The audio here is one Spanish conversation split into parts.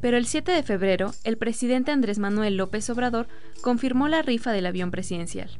Pero el 7 de febrero, el presidente Andrés Manuel López Obrador confirmó la rifa del avión presidencial.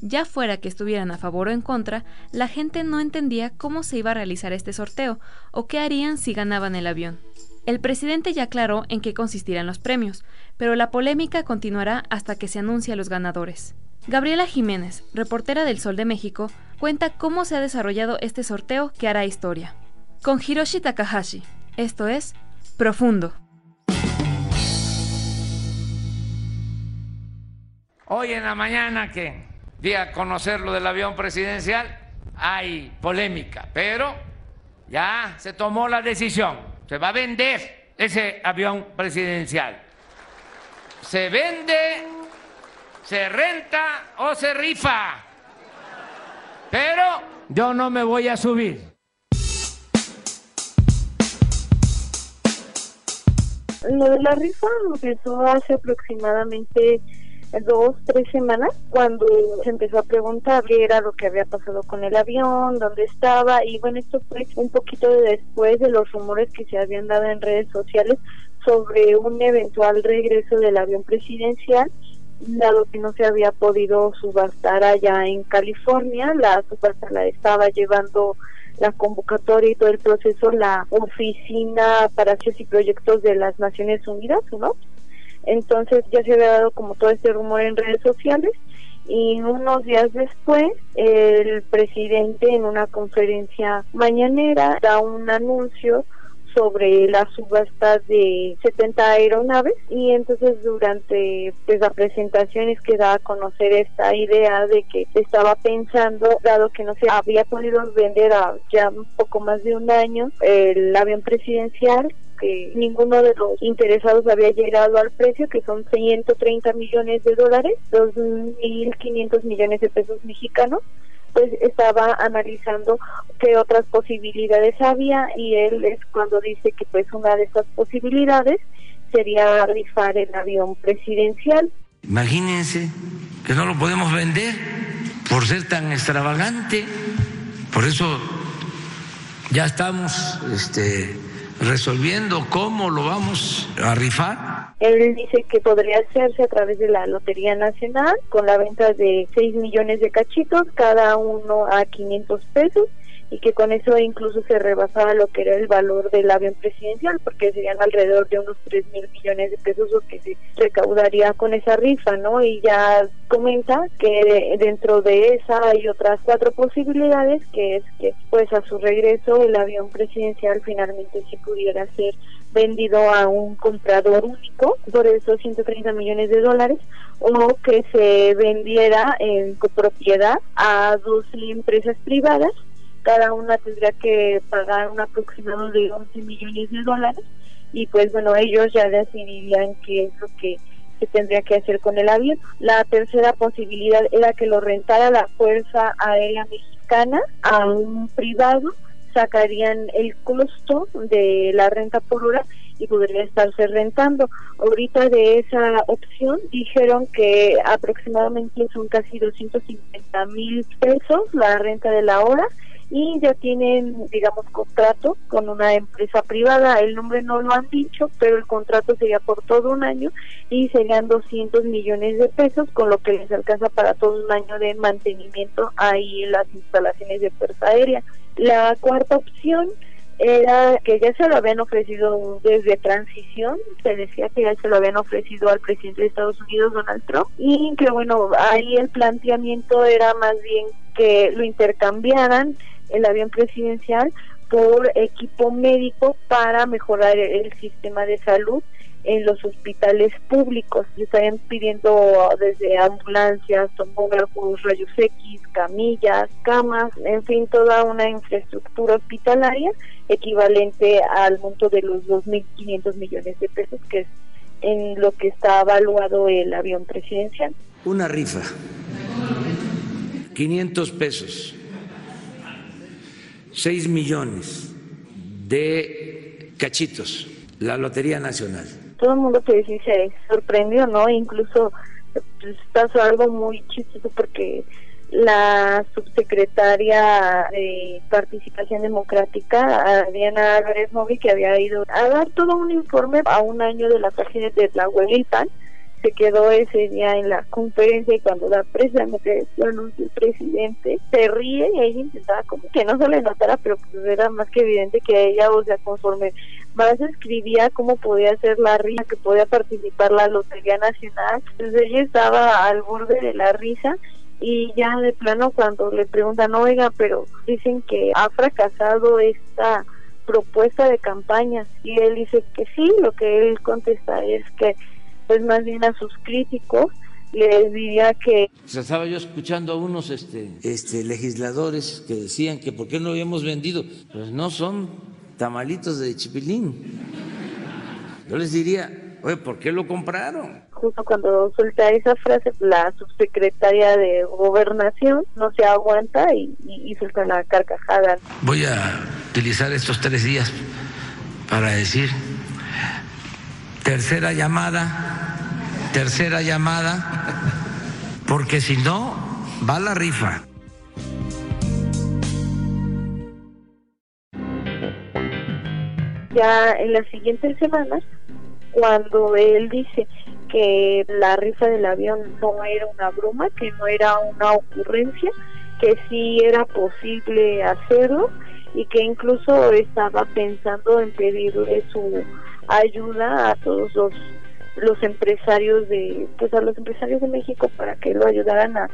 Ya fuera que estuvieran a favor o en contra, la gente no entendía cómo se iba a realizar este sorteo o qué harían si ganaban el avión. El presidente ya aclaró en qué consistirán los premios, pero la polémica continuará hasta que se anuncie los ganadores. Gabriela Jiménez, reportera del Sol de México, cuenta cómo se ha desarrollado este sorteo que hará historia. Con Hiroshi Takahashi, esto es Profundo. Hoy en la mañana que di a conocer lo del avión presidencial, hay polémica, pero ya se tomó la decisión. Se va a vender ese avión presidencial. Se vende, se renta o se rifa. Pero yo no me voy a subir. Lo de la rifa empezó hace aproximadamente dos, tres semanas, cuando se empezó a preguntar qué era lo que había pasado con el avión, dónde estaba, y bueno, esto fue un poquito después de los rumores que se habían dado en redes sociales sobre un eventual regreso del avión presidencial dado que no se había podido subastar allá en California, la subasta la estaba llevando la convocatoria y todo el proceso la Oficina para Acciones y Proyectos de las Naciones Unidas, ¿no? Entonces ya se había dado como todo este rumor en redes sociales y unos días después el presidente en una conferencia mañanera da un anuncio sobre la subasta de 70 aeronaves y entonces durante pues, la presentación es que da a conocer esta idea de que estaba pensando, dado que no se había podido vender a ya un poco más de un año el avión presidencial, ninguno de los interesados había llegado al precio, que son 130 millones de dólares, 2.500 millones de pesos mexicanos, pues estaba analizando qué otras posibilidades había y él es cuando dice que pues una de esas posibilidades sería rifar el avión presidencial. Imagínense que no lo podemos vender por ser tan extravagante, por eso ya estamos este, resolviendo cómo lo vamos a rifar. Él dice que podría hacerse a través de la Lotería Nacional con la venta de 6 millones de cachitos, cada uno a 500 pesos y que con eso incluso se rebasaba lo que era el valor del avión presidencial, porque serían alrededor de unos 3 mil millones de pesos lo que se recaudaría con esa rifa, ¿no? Y ya comenta que dentro de esa hay otras cuatro posibilidades, que es que pues a su regreso el avión presidencial finalmente sí pudiera ser vendido a un comprador único por esos 130 millones de dólares o que se vendiera en copropiedad a dos empresas privadas cada una tendría que pagar un aproximado de 11 millones de dólares y pues bueno, ellos ya decidirían qué es lo que se tendría que hacer con el avión. La tercera posibilidad era que lo rentara la Fuerza Aérea Mexicana a un privado, sacarían el costo de la renta por hora y podría estarse rentando. Ahorita de esa opción dijeron que aproximadamente son casi 250 mil pesos la renta de la hora y ya tienen, digamos, contrato con una empresa privada. El nombre no lo han dicho, pero el contrato sería por todo un año y serían 200 millones de pesos, con lo que les alcanza para todo un año de mantenimiento ahí en las instalaciones de Fuerza Aérea. La cuarta opción era que ya se lo habían ofrecido desde transición, se decía que ya se lo habían ofrecido al presidente de Estados Unidos, Donald Trump, y que bueno, ahí el planteamiento era más bien que lo intercambiaran el avión presidencial por equipo médico para mejorar el sistema de salud en los hospitales públicos. Se estarían pidiendo desde ambulancias, tomógrafos, rayos X, camillas, camas, en fin, toda una infraestructura hospitalaria equivalente al monto de los 2.500 millones de pesos, que es en lo que está evaluado el avión presidencial. Una rifa, 500 pesos, 6 millones de cachitos, la Lotería Nacional. Todo el mundo que sí se sorprendió, ¿no? Incluso pues, pasó algo muy chistoso porque la subsecretaria de Participación Democrática, Diana Álvarez Móvil, que había ido a dar todo un informe a un año de la página de la PAN, se quedó ese día en la conferencia y cuando da precisamente el anuncio el presidente, se ríe y ella intentaba como que no se le notara, pero pues era más que evidente que ella, o sea, conforme más escribía cómo podía ser la risa, que podía participar la Lotería Nacional, entonces ella estaba al borde de la risa y ya de plano cuando le preguntan, oiga, pero dicen que ha fracasado esta propuesta de campaña y él dice que sí, lo que él contesta es que pues más bien a sus críticos les diría que estaba yo escuchando a unos este, este legisladores que decían que por qué no habíamos vendido pues no son tamalitos de chipilín yo les diría oye por qué lo compraron justo cuando suelta esa frase, la subsecretaria de Gobernación no se aguanta y, y, suelta la carcajada. Voy a utilizar estos tres días para decir, tercera llamada, tercera llamada, porque si no, va la rifa. Ya en las siguientes semanas, cuando él dice que la rifa del avión no era una broma, que no era una ocurrencia, que sí era posible hacerlo y que incluso estaba pensando en pedirle su ayuda a todos los los empresarios de pues a los empresarios de México para que lo ayudaran a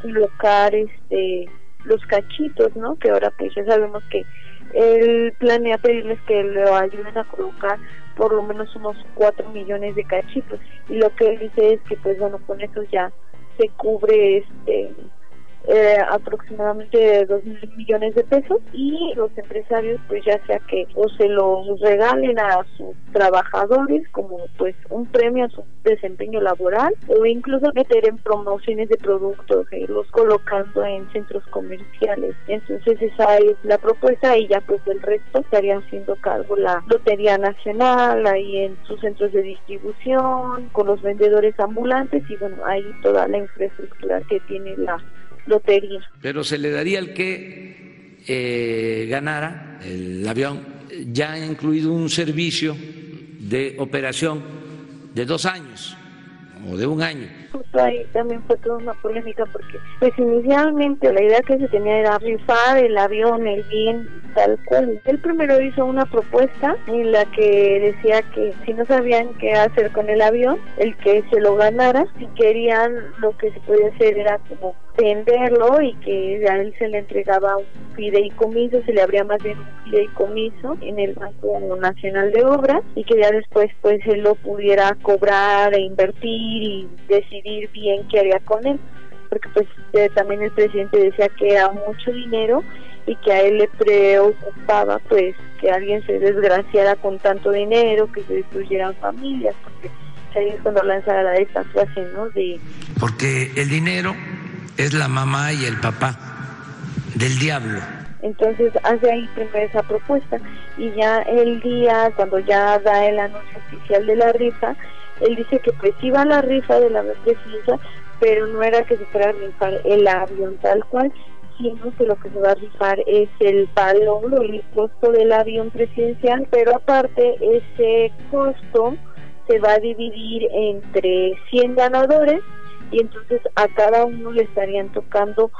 colocar este los cachitos, ¿no? Que ahora pues ya sabemos que él planea pedirles que lo ayuden a colocar por lo menos unos 4 millones de cachitos y lo que él dice es que pues bueno con eso ya se cubre este eh, aproximadamente dos mil millones de pesos y los empresarios pues ya sea que o se los regalen a sus trabajadores como pues un premio a su desempeño laboral o incluso meter en promociones de productos eh, los colocando en centros comerciales. Entonces esa es la propuesta y ya pues el resto estaría haciendo cargo la Lotería Nacional ahí en sus centros de distribución con los vendedores ambulantes y bueno ahí toda la infraestructura que tiene la lotería. Pero se le daría al que eh, ganara el avión, ya ha incluido un servicio de operación de dos años o de un año. Justo ahí también fue toda una polémica porque pues inicialmente la idea que se tenía era rifar el avión, el bien, tal cual. Él primero hizo una propuesta en la que decía que si no sabían qué hacer con el avión, el que se lo ganara, si querían lo que se podía hacer era como venderlo y que a él se le entregaba un fideicomiso, se le abría más bien un fideicomiso en el Banco Nacional de Obras y que ya después pues él lo pudiera cobrar e invertir y decidir bien qué haría con él porque pues también el presidente decía que era mucho dinero y que a él le preocupaba pues que alguien se desgraciara con tanto dinero, que se destruyeran familias, porque ahí es cuando lanzara esta frase, ¿no? De... Porque el dinero es la mamá y el papá del diablo. Entonces hace ahí primero esa propuesta y ya el día, cuando ya da el anuncio oficial de la rifa, él dice que pues iba la rifa de la presidencia, pero no era que se fuera a rifar el avión tal cual, sino que lo que se va a rifar es el valor o el costo del avión presidencial, pero aparte ese costo se va a dividir entre 100 ganadores y entonces a cada uno le estarían tocando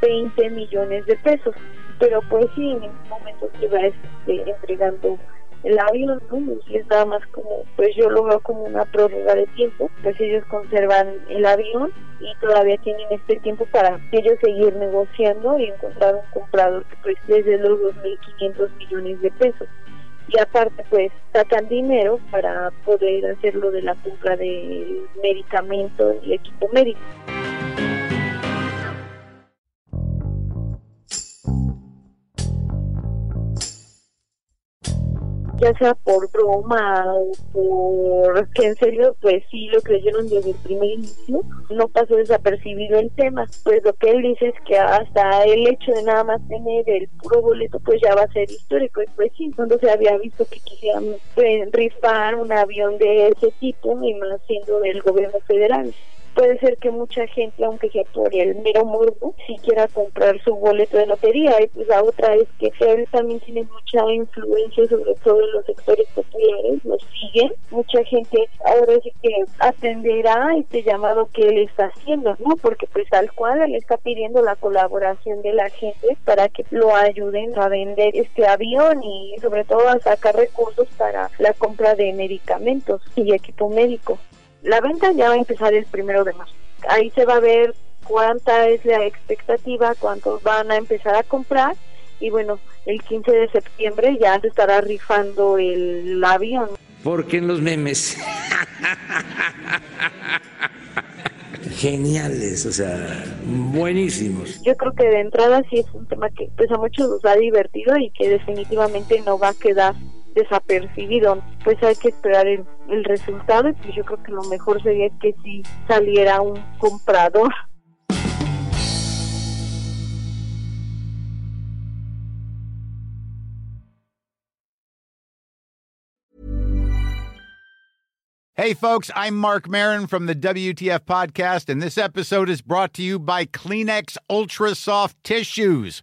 20 millones de pesos. Pero pues sí, en este momento se va este, entregando el avión, ¿no? Es nada más como, pues yo lo veo como una prórroga de tiempo, pues ellos conservan el avión y todavía tienen este tiempo para ellos seguir negociando y encontrar un comprador que pues les dé los 2.500 millones de pesos y aparte pues sacan dinero para poder hacer lo de la compra de medicamentos y equipo médico. Ya sea por broma o por que en serio pues sí lo creyeron desde el primer inicio, no pasó desapercibido el tema. Pues lo que él dice es que hasta el hecho de nada más tener el puro boleto pues ya va a ser histórico y pues sí, cuando se había visto que quisieran pues, rifar un avión de ese tipo y más siendo del gobierno federal puede ser que mucha gente, aunque sea por el mero morbo, si quiera comprar su boleto de lotería. Y pues la otra es que él también tiene mucha influencia, sobre todo en los sectores populares, lo siguen. Mucha gente ahora sí que atenderá este llamado que él está haciendo, ¿no? Porque pues tal cual él está pidiendo la colaboración de la gente para que lo ayuden a vender este avión y sobre todo a sacar recursos para la compra de medicamentos y equipo médico. La venta ya va a empezar el primero de marzo. Ahí se va a ver cuánta es la expectativa, cuántos van a empezar a comprar y bueno, el 15 de septiembre ya se estará rifando el avión. Porque en los memes geniales, o sea, buenísimos. Yo creo que de entrada sí es un tema que pues a muchos nos ha divertido y que definitivamente no va a quedar desapercibido. Pues hay que esperar el, el resultado y pues yo creo que lo mejor sería que si saliera un comprador. Hey, folks, I'm Mark Marin from the WTF Podcast, and this episode is brought to you by Kleenex Ultra Soft Tissues